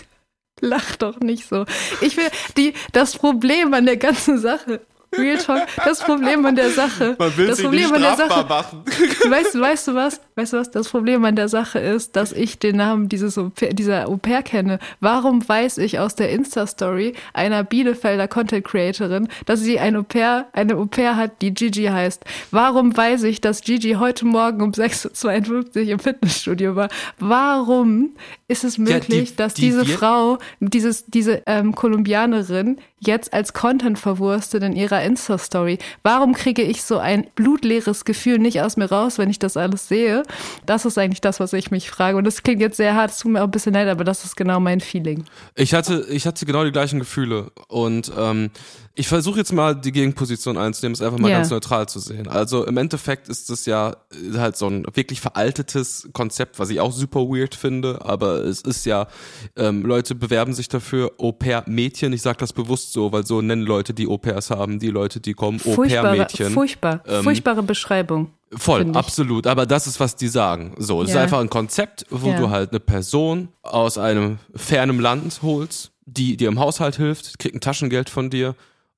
[SPEAKER 3] (laughs) Lach doch nicht so. Ich will die das Problem an der ganzen Sache Real Talk, das Problem an der Sache.
[SPEAKER 1] Man will
[SPEAKER 3] das
[SPEAKER 1] sich
[SPEAKER 3] Problem
[SPEAKER 1] nicht
[SPEAKER 3] an der
[SPEAKER 1] strafbar
[SPEAKER 3] Sache.
[SPEAKER 1] machen. (laughs)
[SPEAKER 3] Weißt du, weißt du was? Weißt du was? Das Problem an der Sache ist, dass ich den Namen dieses Au pair, dieser Au pair kenne. Warum weiß ich aus der Insta-Story einer Bielefelder Content Creatorin, dass sie ein Au pair, eine Au pair hat, die Gigi heißt? Warum weiß ich, dass Gigi heute Morgen um 6.52 Uhr im Fitnessstudio war? Warum ist es möglich,
[SPEAKER 1] die-
[SPEAKER 3] dass
[SPEAKER 1] die
[SPEAKER 3] diese
[SPEAKER 1] wird-
[SPEAKER 3] Frau, dieses, diese ähm, Kolumbianerin, jetzt als Content verwurstet in ihrer Insta-Story? Warum kriege ich so ein blutleeres Gefühl nicht aus mir raus, wenn ich das alles sehe? Das ist eigentlich das, was ich mich frage. Und das klingt jetzt sehr hart, es tut mir auch ein bisschen leid, aber das ist genau mein Feeling.
[SPEAKER 1] Ich hatte, ich hatte genau die gleichen Gefühle. Und ähm, ich versuche jetzt mal die Gegenposition einzunehmen, es einfach mal
[SPEAKER 3] Ja.
[SPEAKER 1] ganz neutral zu sehen. Also im Endeffekt ist es ja äh, halt so ein wirklich veraltetes Konzept, was ich auch super weird finde, aber es ist ja, ähm, Leute bewerben sich dafür, Au-pair-Mädchen, ich sage das bewusst so, weil so nennen Leute, die Au-pairs haben, die Leute, die kommen, Au-pair-Mädchen.
[SPEAKER 3] furchtbar,
[SPEAKER 1] Ähm,
[SPEAKER 3] furchtbare Beschreibung.
[SPEAKER 1] Voll, absolut. Aber das ist, was die sagen. So, es ist
[SPEAKER 3] Ja.
[SPEAKER 1] einfach ein Konzept, wo
[SPEAKER 3] Ja.
[SPEAKER 1] du halt eine Person aus einem fernen Land holst, die dir im Haushalt hilft, kriegt ein Taschengeld von dir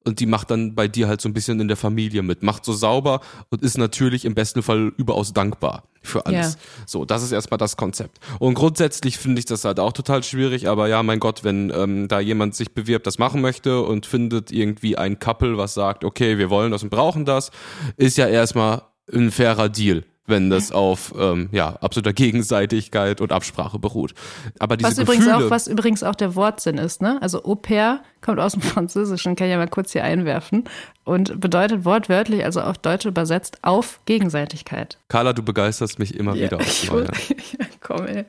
[SPEAKER 1] und die macht dann bei dir halt so ein bisschen in der Familie mit, macht so sauber und ist natürlich im besten Fall überaus dankbar für alles.
[SPEAKER 3] Ja.
[SPEAKER 1] So, das ist erstmal das Konzept. Und grundsätzlich finde ich das halt auch total schwierig, aber ja, mein Gott, wenn ähm, da jemand sich bewirbt, das machen möchte und findet irgendwie ein Couple, was sagt, okay, wir wollen das und brauchen das, ist ja erstmal ein fairer Deal, wenn das auf ähm, ja, absoluter Gegenseitigkeit und Absprache beruht. Aber diese
[SPEAKER 3] Was übrigens,
[SPEAKER 1] Gefühle,
[SPEAKER 3] auch, was übrigens auch der Wortsinn ist, ne? Also Au pair kommt aus dem (laughs) Französischen, kann ich ja mal kurz hier einwerfen. Und bedeutet wortwörtlich, also auf Deutsch übersetzt, auf Gegenseitigkeit.
[SPEAKER 1] Carla, du begeisterst mich immer wieder aufs
[SPEAKER 3] ich
[SPEAKER 1] Neue. (laughs)
[SPEAKER 3] ja, komm, ey.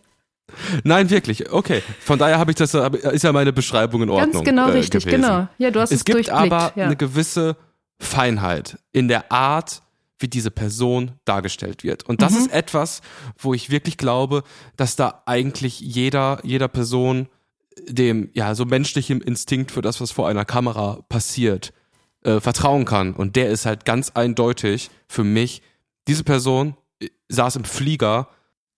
[SPEAKER 1] Nein, wirklich. Okay. Von daher habe ich das, ist ja meine Beschreibung in Ordnung.
[SPEAKER 3] Ganz genau
[SPEAKER 1] äh,
[SPEAKER 3] richtig,
[SPEAKER 1] gewesen.
[SPEAKER 3] genau. Ja, du hast es,
[SPEAKER 1] Es gibt aber
[SPEAKER 3] ja.
[SPEAKER 1] eine gewisse Feinheit in der Art, wie diese Person dargestellt wird. Und
[SPEAKER 3] Mhm.
[SPEAKER 1] das ist etwas, wo ich wirklich glaube, dass da eigentlich jeder, jeder Person dem, ja, so menschlichem Instinkt für das, was vor einer Kamera passiert, äh, vertrauen kann. Und der ist halt ganz eindeutig für mich, diese Person äh, saß im Flieger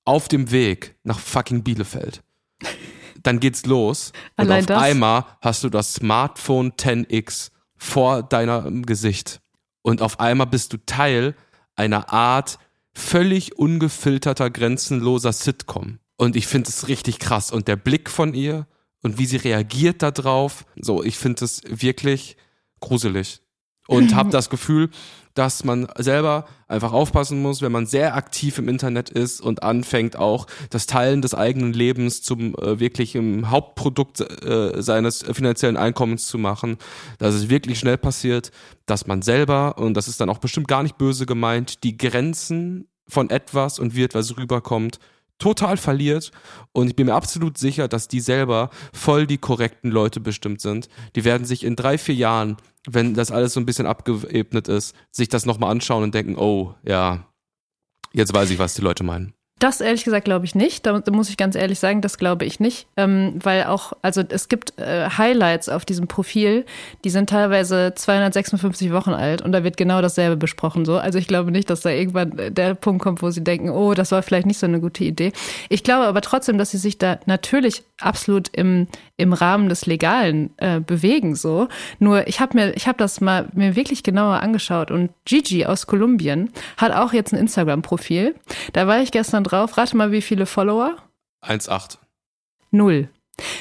[SPEAKER 1] auf dem Weg nach fucking Bielefeld. (laughs) Dann geht's los. Und
[SPEAKER 3] Allein
[SPEAKER 1] auf
[SPEAKER 3] das?
[SPEAKER 1] einmal hast du das Smartphone 10X vor deinem Gesicht. Und auf einmal bist du Teil einer Art völlig ungefilterter, grenzenloser Sitcom. Und ich finde es richtig krass. Und der Blick von ihr und wie sie reagiert darauf, so, ich finde es wirklich gruselig. Und habe (laughs) das Gefühl, dass man selber einfach aufpassen muss, wenn man sehr aktiv im Internet ist und anfängt auch das Teilen des eigenen Lebens zum äh, wirklichen Hauptprodukt äh, seines finanziellen Einkommens zu machen, dass es wirklich schnell passiert, dass man selber, und das ist dann auch bestimmt gar nicht böse gemeint, die Grenzen von etwas und wie etwas rüberkommt, total verliert und ich bin mir absolut sicher, dass die selber voll die korrekten Leute bestimmt sind. Die werden sich in drei, vier Jahren, wenn das alles so ein bisschen abgeebnet ist, sich das nochmal anschauen und denken, oh, ja, jetzt weiß ich, was die Leute meinen.
[SPEAKER 3] Das ehrlich gesagt glaube ich nicht. Da muss ich ganz ehrlich sagen, das glaube ich nicht. Ähm, weil auch, also es gibt äh, Highlights auf diesem Profil, die sind teilweise 256 Wochen alt und da wird genau dasselbe besprochen. So. Also ich glaube nicht, dass da irgendwann der Punkt kommt, wo sie denken, oh, das war vielleicht nicht so eine gute Idee. Ich glaube aber trotzdem, dass sie sich da natürlich absolut im, im Rahmen des Legalen äh, bewegen. So. Nur ich habe mir, ich habe das mal mir wirklich genauer angeschaut und Gigi aus Kolumbien hat auch jetzt ein Instagram-Profil. Da war ich gestern drauf. Rate mal, wie viele Follower?
[SPEAKER 1] 1,8.
[SPEAKER 3] Null.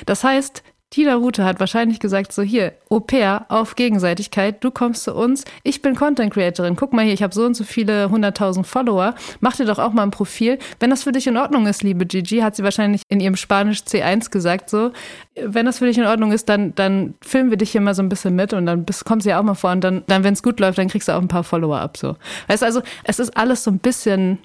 [SPEAKER 3] Das heißt, Tina Rute hat wahrscheinlich gesagt, so hier, Au pair auf Gegenseitigkeit, du kommst zu uns, ich bin Content Creatorin, guck mal hier, ich habe so und so viele hunderttausend Follower, mach dir doch auch mal ein Profil. Wenn das für dich in Ordnung ist, liebe Gigi, hat sie wahrscheinlich in ihrem Spanisch C1 gesagt, so, wenn das für dich in Ordnung ist, dann, dann filmen wir dich hier mal so ein bisschen mit und dann bist, kommst du ja auch mal vor und dann, dann wenn es gut läuft, dann kriegst du auch ein paar Follower ab, so. Weißt also, es ist alles so ein bisschen,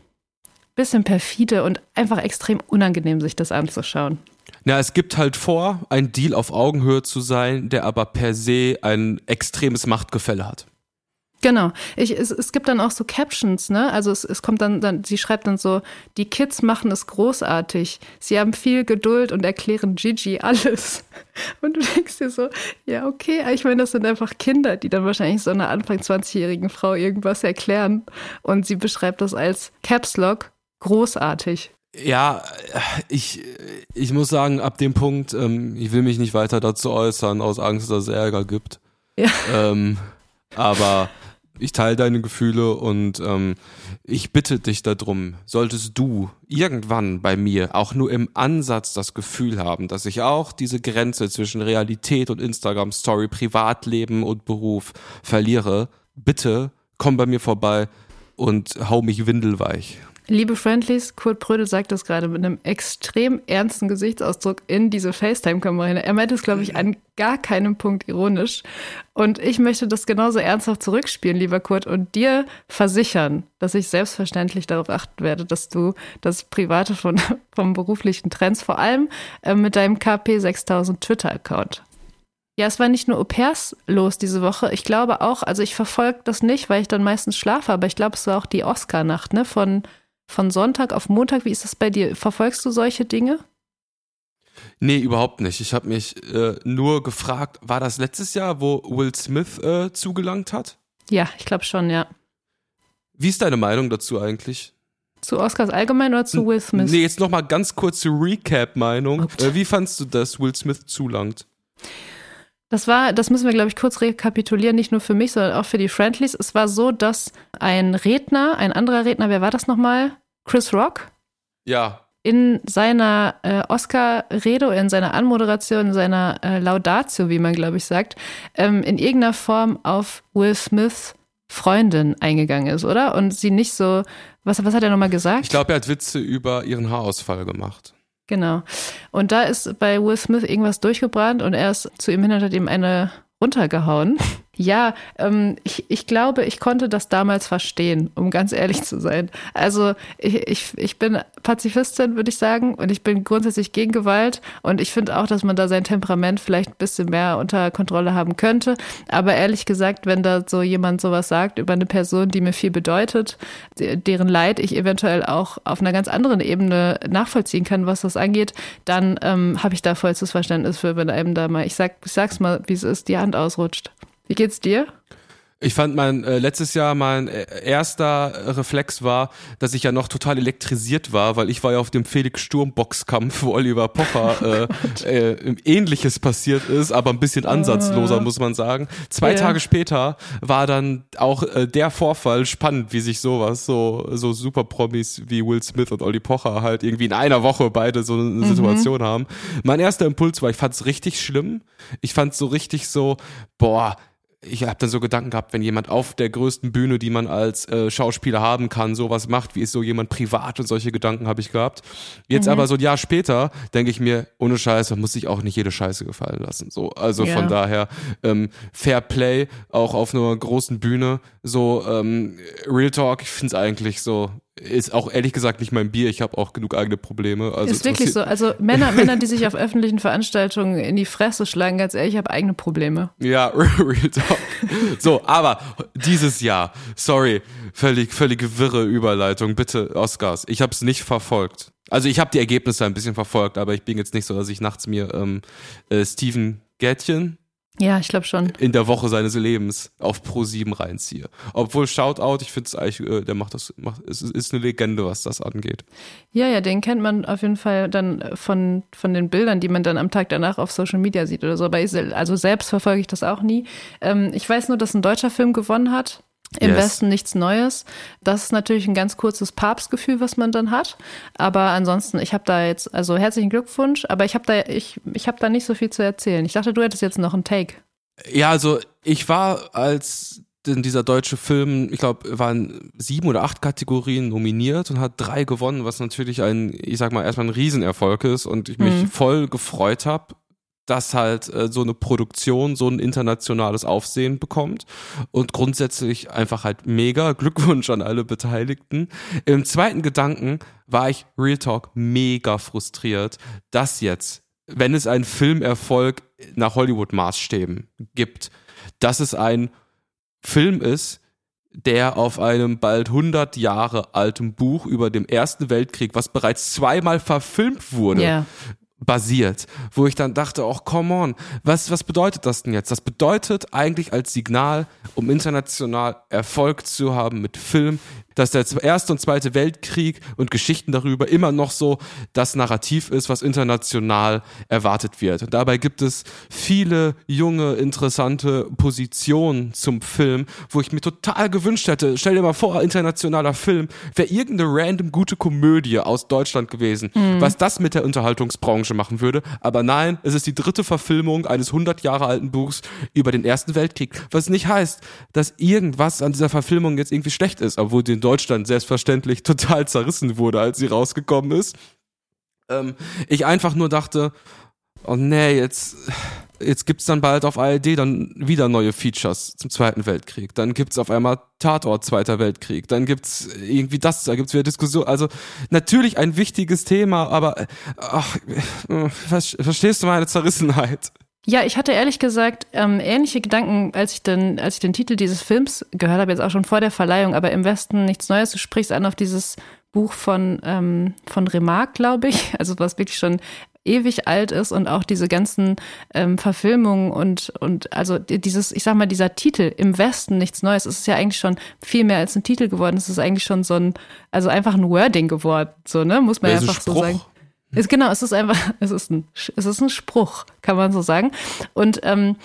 [SPEAKER 3] bisschen perfide und einfach extrem unangenehm, sich das anzuschauen.
[SPEAKER 1] Ja, es gibt halt vor, ein Deal auf Augenhöhe zu sein, der aber per se ein extremes Machtgefälle hat.
[SPEAKER 3] Genau. Ich, es, es gibt dann auch so Captions, ne? Also es, es kommt dann, dann, sie schreibt dann so, die Kids machen es großartig. Sie haben viel Geduld und erklären Gigi alles. (laughs) Und du denkst dir so, ja, okay, ich meine, das sind einfach Kinder, die dann wahrscheinlich so einer Anfang 20-jährigen Frau irgendwas erklären. Und sie beschreibt das als Caps Lock großartig.
[SPEAKER 1] Ja, ich, ich muss sagen, ab dem Punkt, ähm, ich will mich nicht weiter dazu äußern, aus Angst, dass es Ärger gibt.
[SPEAKER 3] Ja.
[SPEAKER 1] Ähm, aber ich teile deine Gefühle und ähm, ich bitte dich darum, solltest du irgendwann bei mir auch nur im Ansatz das Gefühl haben, dass ich auch diese Grenze zwischen Realität und Instagram Story, Privatleben und Beruf verliere, bitte komm bei mir vorbei und hau mich windelweich.
[SPEAKER 3] Liebe Friendlies, Kurt Brödel sagt das gerade mit einem extrem ernsten Gesichtsausdruck in diese FaceTime-Kamera. Er meint es, glaube ich, an gar keinem Punkt ironisch. Und ich möchte das genauso ernsthaft zurückspielen, lieber Kurt, und dir versichern, dass ich selbstverständlich darauf achten werde, dass du das Private von, (laughs) vom beruflichen Trends, vor allem äh, mit deinem KP 6000 Twitter-Account, ja, es war nicht nur Au-pairs los diese Woche. Ich glaube auch, also ich verfolge das nicht, weil ich dann meistens schlafe, aber ich glaube, es war auch die Oscar-Nacht, ne, von von Sonntag auf Montag. Wie ist das bei dir? Verfolgst du solche Dinge?
[SPEAKER 1] Nee, überhaupt nicht. Ich habe mich äh, nur gefragt, war das letztes Jahr, wo Will Smith äh, zugelangt hat?
[SPEAKER 3] Ja, ich glaube schon, ja.
[SPEAKER 1] Wie ist deine Meinung dazu eigentlich?
[SPEAKER 3] Zu Oscars allgemein oder zu Will Smith?
[SPEAKER 1] Nee, jetzt nochmal ganz kurze Recap-Meinung. Oh äh, wie fandst du, dass Will Smith zulangt?
[SPEAKER 3] Das war, das müssen wir, glaube ich, kurz rekapitulieren, nicht nur für mich, sondern auch für die Friendlies. Es war so, dass ein Redner, ein anderer Redner, wer war das nochmal? Chris Rock?
[SPEAKER 1] Ja.
[SPEAKER 3] In seiner äh, Oscar-Rede in seiner Anmoderation, in seiner äh, Laudatio, wie man, glaube ich, sagt, ähm, in irgendeiner Form auf Will Smiths Freundin eingegangen ist, oder? Und sie nicht so, was, was hat er nochmal gesagt?
[SPEAKER 1] Ich glaube, er hat Witze über ihren Haarausfall gemacht.
[SPEAKER 3] Genau. Und da ist bei Will Smith irgendwas durchgebrannt und er ist zu ihm hin und hat ihm eine runtergehauen. Ja, ähm, ich, ich glaube, ich konnte das damals verstehen, um ganz ehrlich zu sein. Also ich, ich, ich bin Pazifistin, würde ich sagen, und ich bin grundsätzlich gegen Gewalt. Und ich finde auch, dass man da sein Temperament vielleicht ein bisschen mehr unter Kontrolle haben könnte. Aber ehrlich gesagt, wenn da so jemand sowas sagt über eine Person, die mir viel bedeutet, deren Leid ich eventuell auch auf einer ganz anderen Ebene nachvollziehen kann, was das angeht, dann ähm, habe ich da vollstes Verständnis für, wenn einem da mal, ich sag, ich sag's mal, wie es ist, die Hand ausrutscht. Wie geht's dir?
[SPEAKER 1] Ich fand mein äh, letztes Jahr mein äh, erster Reflex war, dass ich ja noch total elektrisiert war, weil ich war ja auf dem Felix Sturm Boxkampf, wo Oliver Pocher (laughs) äh, äh, ähnliches passiert ist, aber ein bisschen ansatzloser, muss man sagen. Zwei yeah. Tage später war dann auch äh, der Vorfall spannend, wie sich sowas, so, so super Promis wie Will Smith und Olli Pocher halt irgendwie in einer Woche beide so eine mhm. Situation haben. Mein erster Impuls war, ich fand's richtig schlimm. Ich fand's so richtig so, boah, ich habe dann so Gedanken gehabt, wenn jemand auf der größten Bühne, die man als äh, Schauspieler haben kann, sowas macht, wie ist so jemand privat und solche Gedanken habe ich gehabt. Jetzt mhm. aber so ein Jahr später denke ich mir, ohne Scheiße, man muss sich auch nicht jede Scheiße gefallen lassen. So, also ja. von daher ähm, Fair Play auch auf einer großen Bühne. So ähm, Real Talk, ich finde es eigentlich so ist auch ehrlich gesagt nicht mein Bier. Ich habe auch genug eigene Probleme. Also
[SPEAKER 3] ist wirklich so. Also Männer, Männer, die sich auf öffentlichen Veranstaltungen in die Fresse schlagen, ganz ehrlich, ich habe eigene Probleme.
[SPEAKER 1] Ja, (laughs) real talk. So, aber dieses Jahr, sorry, völlig, völlig wirre Überleitung. Bitte, Oscars. Ich habe es nicht verfolgt. Also ich habe die Ergebnisse ein bisschen verfolgt, aber ich bin jetzt nicht so, dass ich nachts mir ähm, äh, Steven Gätchen
[SPEAKER 3] ja, ich glaube schon.
[SPEAKER 1] In der Woche seines Lebens auf Pro 7 reinziehe. Obwohl Shoutout, ich finde es eigentlich, äh, der macht das, macht, es ist eine Legende, was das angeht.
[SPEAKER 3] Ja, ja, den kennt man auf jeden Fall dann von, von den Bildern, die man dann am Tag danach auf Social Media sieht oder so. Aber ich, also selbst verfolge ich das auch nie. Ähm, ich weiß nur, dass ein deutscher Film gewonnen hat. Im yes. Westen nichts Neues. Das ist natürlich ein ganz kurzes Papstgefühl, was man dann hat. Aber ansonsten, ich habe da jetzt, also herzlichen Glückwunsch, aber ich habe da, ich, ich habe da nicht so viel zu erzählen. Ich dachte, du hättest jetzt noch einen Take.
[SPEAKER 1] Ja, also ich war als denn dieser deutsche Film, ich glaube, waren sieben oder acht Kategorien nominiert und hat drei gewonnen, was natürlich ein, ich sag mal, erstmal ein Riesenerfolg ist und ich mich mhm. voll gefreut habe dass halt äh, so eine Produktion so ein internationales Aufsehen bekommt und grundsätzlich einfach halt mega (laughs) Glückwunsch an alle Beteiligten. Im zweiten Gedanken war ich Real Talk mega frustriert, dass jetzt, wenn es einen Filmerfolg nach Hollywood Maßstäben gibt, dass es ein Film ist, der auf einem bald 100 Jahre alten Buch über den Ersten Weltkrieg, was bereits zweimal verfilmt wurde,
[SPEAKER 3] Ja.
[SPEAKER 1] Basiert, wo ich dann dachte, oh, come on, was, was bedeutet das denn jetzt? Das bedeutet eigentlich als Signal, um international Erfolg zu haben mit Film, dass der Erste und Zweite Weltkrieg und Geschichten darüber immer noch so das Narrativ ist, was international erwartet wird. Und dabei gibt es viele junge, interessante Positionen zum Film, wo ich mir total gewünscht hätte, stell dir mal vor, internationaler Film, wäre irgendeine random gute Komödie aus Deutschland gewesen, was das mit der Unterhaltungsbranche machen würde. Aber nein, es ist die dritte Verfilmung eines 100 Jahre alten Buchs über den Ersten Weltkrieg, was nicht heißt, dass irgendwas an dieser Verfilmung jetzt irgendwie schlecht ist, obwohl die in Deutschland selbstverständlich total zerrissen wurde, als sie rausgekommen ist. Ähm, ich einfach nur dachte, oh nee, jetzt, jetzt gibt's dann bald auf ARD dann wieder neue Features zum Zweiten Weltkrieg. Dann gibt's auf einmal Tatort Zweiter Weltkrieg. Dann gibt's irgendwie das, da gibt's wieder Diskussion. Also natürlich ein wichtiges Thema, aber äh, ach, äh, ver- verstehst du meine Zerrissenheit?
[SPEAKER 3] Ja, ich hatte ehrlich gesagt ähm, ähnliche Gedanken, als ich den, als ich den Titel dieses Films gehört habe, jetzt auch schon vor der Verleihung, aber im Westen nichts Neues. Du sprichst an auf dieses Buch von, ähm, von Remarque, glaube ich, (laughs) also was wirklich schon ewig alt ist und auch diese ganzen ähm, Verfilmungen und, und also dieses, ich sag mal, dieser Titel im Westen nichts Neues, es ist ja eigentlich schon viel mehr als ein Titel geworden. Es ist eigentlich schon so ein, also einfach ein Wording geworden, so, ne? Muss man
[SPEAKER 1] Ja, so
[SPEAKER 3] einfach so
[SPEAKER 1] Spruch.
[SPEAKER 3] sagen. Ist, genau, es ist einfach, (laughs) es ist ein, es ist ein Spruch, kann man so sagen. Und ähm,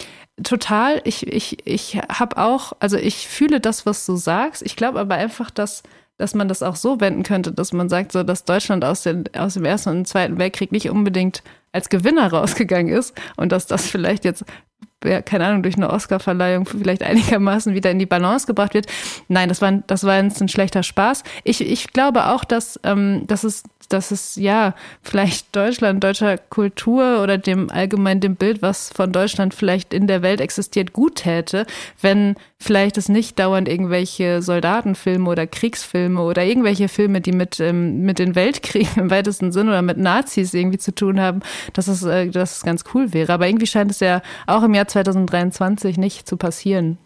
[SPEAKER 3] total, ich, ich, ich habe auch, also ich fühle das, was du sagst. Ich glaube aber einfach, dass, dass man das auch so wenden könnte, dass man sagt, so, dass Deutschland aus, den, aus dem Ersten und Zweiten Weltkrieg nicht unbedingt als Gewinner rausgegangen ist und dass das vielleicht jetzt keine Ahnung, durch eine Oscarverleihung vielleicht einigermaßen wieder in die Balance gebracht wird. Nein, das war, das war jetzt ein schlechter Spaß. Ich, ich glaube auch, dass, ähm, dass es, dass es ja vielleicht Deutschland, deutscher Kultur oder dem allgemein dem Bild, was von Deutschland vielleicht in der Welt existiert, gut täte, wenn vielleicht es nicht dauernd irgendwelche Soldatenfilme oder Kriegsfilme oder irgendwelche Filme, die mit, ähm, mit den Weltkriegen im weitesten Sinn oder mit Nazis irgendwie zu tun haben, dass es, äh, dass es ganz cool wäre. Aber irgendwie scheint es ja auch im Jahr 2023 nicht zu passieren.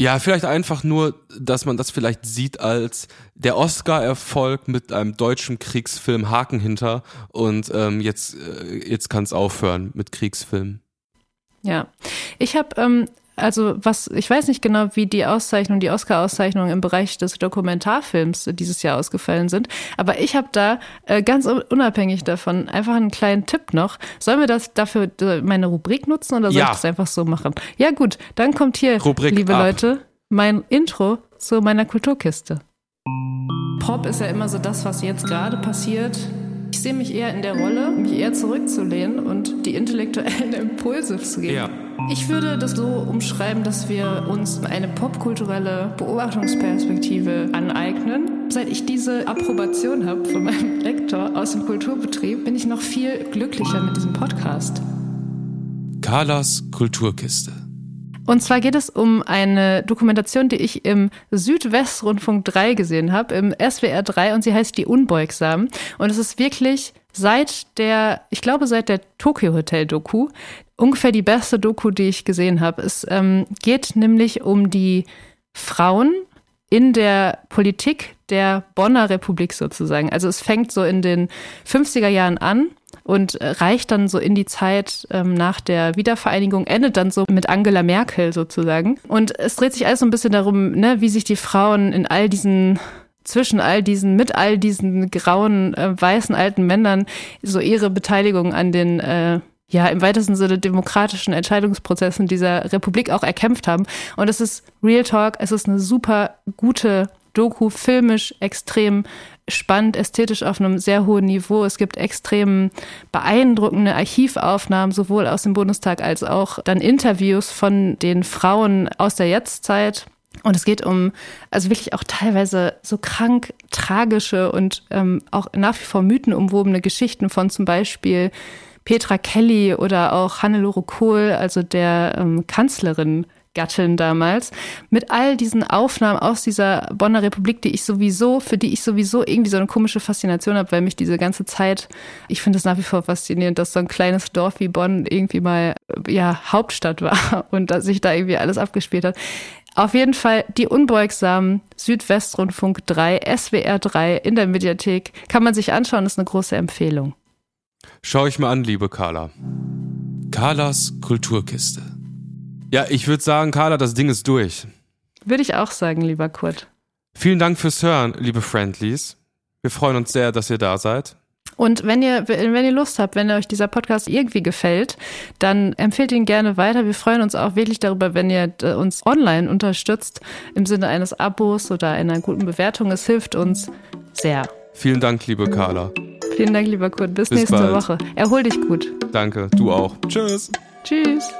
[SPEAKER 1] Ja, vielleicht einfach nur, dass man das vielleicht sieht als der Oscar-Erfolg mit einem deutschen Kriegsfilm Haken hinter und ähm, jetzt, äh, jetzt kann es aufhören mit Kriegsfilmen.
[SPEAKER 3] Ja, ich habe ähm, also was, ich weiß nicht genau, wie die Auszeichnung, die Oscar-Auszeichnungen im Bereich des Dokumentarfilms dieses Jahr ausgefallen sind, aber ich habe da äh, ganz unabhängig davon einfach einen kleinen Tipp noch. Sollen wir das dafür äh, meine Rubrik nutzen oder soll
[SPEAKER 1] Ja.
[SPEAKER 3] ich das einfach so machen? Ja gut, dann kommt hier,
[SPEAKER 1] Rubrik
[SPEAKER 3] liebe
[SPEAKER 1] ab.
[SPEAKER 3] Leute, mein Intro zu meiner Kulturkiste. Pop ist ja immer so das, was jetzt gerade passiert. Ich sehe mich eher in der Rolle, mich eher zurückzulehnen und die intellektuellen (laughs) Impulse zu geben.
[SPEAKER 1] Ja.
[SPEAKER 3] Ich würde das so umschreiben, dass wir uns eine popkulturelle Beobachtungsperspektive aneignen. Seit ich diese Approbation habe von meinem (laughs) Lektor aus dem Kulturbetrieb, bin ich noch viel glücklicher mit diesem Podcast.
[SPEAKER 1] Carlas Kulturkiste.
[SPEAKER 3] Und zwar geht es um eine Dokumentation, die ich im Südwestrundfunk 3 gesehen habe, im SWR 3 und sie heißt Die Unbeugsamen. Und es ist wirklich seit der, ich glaube seit der Tokyo Hotel Doku, ungefähr die beste Doku, die ich gesehen habe. Es ähm, geht nämlich um die Frauen in der Politik der Bonner Republik sozusagen. Also es fängt so in den 50er Jahren an und äh, reicht dann so in die Zeit ähm, nach der Wiedervereinigung, endet dann so mit Angela Merkel sozusagen. Und es dreht sich alles so ein bisschen darum, ne, wie sich die Frauen in all diesen zwischen all diesen, mit all diesen grauen, äh, weißen alten Männern so ihre Beteiligung an den äh, ja, im weitesten Sinne demokratischen Entscheidungsprozessen dieser Republik auch erkämpft haben. Und es ist Real Talk, es ist eine super gute Doku, filmisch extrem spannend, ästhetisch auf einem sehr hohen Niveau. Es gibt extrem beeindruckende Archivaufnahmen, sowohl aus dem Bundestag als auch dann Interviews von den Frauen aus der Jetztzeit. Und es geht um, also wirklich auch teilweise so krank tragische und ähm, auch nach wie vor mythenumwobene Geschichten von zum Beispiel Petra Kelly oder auch Hannelore Kohl, also der ähm, Kanzlerin Gattin damals, mit all diesen Aufnahmen aus dieser Bonner Republik, die ich sowieso, für die ich sowieso irgendwie so eine komische Faszination habe, weil mich diese ganze Zeit, ich finde es nach wie vor faszinierend, dass so ein kleines Dorf wie Bonn irgendwie mal ja Hauptstadt (laughs) war und dass sich da irgendwie alles abgespielt hat. Auf jeden Fall die unbeugsamen Südwestrundfunk 3, SWR 3 in der Mediathek. Kann man sich anschauen, ist eine große Empfehlung.
[SPEAKER 1] Schau ich mir an, liebe Carla. Carlas Kulturkiste. Ja, ich würde sagen, Carla, das Ding ist durch.
[SPEAKER 3] Würde ich auch sagen, lieber Kurt.
[SPEAKER 1] Vielen Dank fürs Hören, liebe Friendlies. Wir freuen uns sehr, dass ihr da seid.
[SPEAKER 3] Und wenn ihr, wenn ihr Lust habt, wenn euch dieser Podcast irgendwie gefällt, dann empfehlt ihn gerne weiter. Wir freuen uns auch wirklich darüber, wenn ihr äh, uns online unterstützt, im Sinne eines Abos oder einer guten Bewertung. Es hilft uns sehr.
[SPEAKER 1] Vielen Dank, liebe Carla.
[SPEAKER 3] Vielen Dank, lieber Kurt. Bis, Bis nächste bald. Woche. Erhol dich gut.
[SPEAKER 1] Danke, du auch. Tschüss.
[SPEAKER 3] Tschüss.